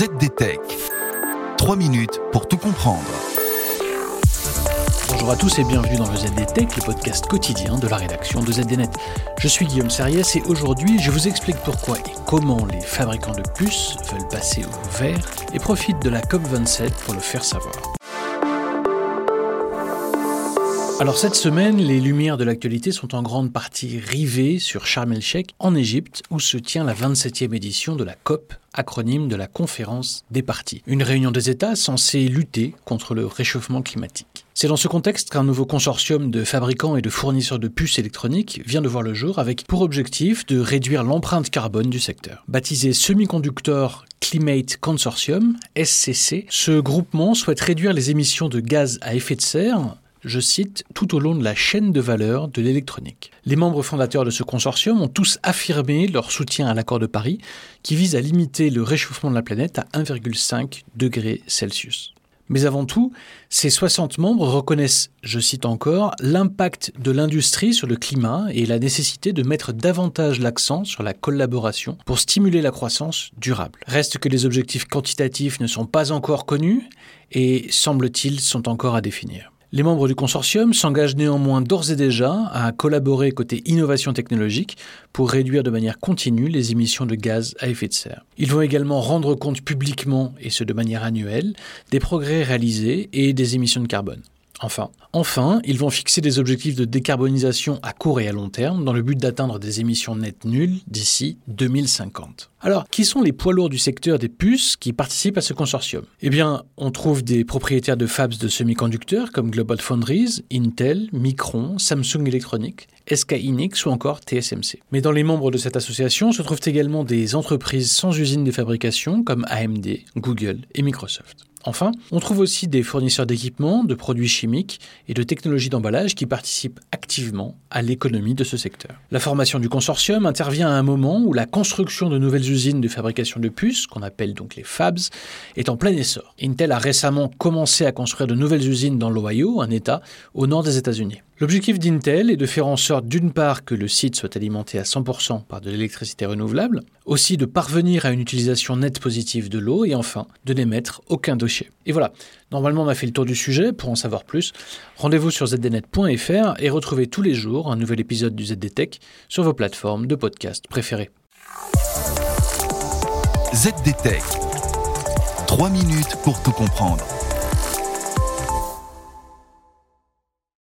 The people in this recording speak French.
ZDTech. 3 minutes pour tout comprendre. Bonjour à tous et bienvenue dans le ZDTech, le podcast quotidien de la rédaction de ZDNet. Je suis Guillaume Serriès et aujourd'hui je vous explique pourquoi et comment les fabricants de puces veulent passer au vert et profitent de la COP27 pour le faire savoir. Alors cette semaine, les lumières de l'actualité sont en grande partie rivées sur Sharm el-Sheikh en Égypte où se tient la 27e édition de la COP, acronyme de la conférence des parties. Une réunion des États censée lutter contre le réchauffement climatique. C'est dans ce contexte qu'un nouveau consortium de fabricants et de fournisseurs de puces électroniques vient de voir le jour avec pour objectif de réduire l'empreinte carbone du secteur. Baptisé Semiconductor Climate Consortium, SCC, ce groupement souhaite réduire les émissions de gaz à effet de serre je cite, tout au long de la chaîne de valeur de l'électronique. Les membres fondateurs de ce consortium ont tous affirmé leur soutien à l'accord de Paris qui vise à limiter le réchauffement de la planète à 1,5 degré Celsius. Mais avant tout, ces 60 membres reconnaissent, je cite encore, l'impact de l'industrie sur le climat et la nécessité de mettre davantage l'accent sur la collaboration pour stimuler la croissance durable. Reste que les objectifs quantitatifs ne sont pas encore connus et, semble-t-il, sont encore à définir. Les membres du consortium s'engagent néanmoins d'ores et déjà à collaborer côté innovation technologique pour réduire de manière continue les émissions de gaz à effet de serre. Ils vont également rendre compte publiquement, et ce de manière annuelle, des progrès réalisés et des émissions de carbone. Enfin, enfin, ils vont fixer des objectifs de décarbonisation à court et à long terme dans le but d'atteindre des émissions nettes nulles d'ici 2050. Alors, qui sont les poids lourds du secteur des puces qui participent à ce consortium? Eh bien, on trouve des propriétaires de fabs de semi-conducteurs comme Global Foundries, Intel, Micron, Samsung Electronics, SK Hynix ou encore TSMC. Mais dans les membres de cette association se trouvent également des entreprises sans usine de fabrication comme AMD, Google et Microsoft. Enfin, on trouve aussi des fournisseurs d'équipements, de produits chimiques et de technologies d'emballage qui participent activement à l'économie de ce secteur. La formation du consortium intervient à un moment où la construction de nouvelles usines de fabrication de puces, qu'on appelle donc les fabs, est en plein essor. Intel a récemment commencé à construire de nouvelles usines dans l'Ohio, un État au nord des États-Unis. L'objectif d'Intel est de faire en sorte d'une part que le site soit alimenté à 100% par de l'électricité renouvelable, aussi de parvenir à une utilisation nette positive de l'eau et enfin de n'émettre aucun déchet. Et voilà, normalement on a fait le tour du sujet, pour en savoir plus, rendez-vous sur zdnet.fr et retrouvez tous les jours un nouvel épisode du ZDTech sur vos plateformes de podcast préférées. ZDTech. 3 minutes pour tout comprendre.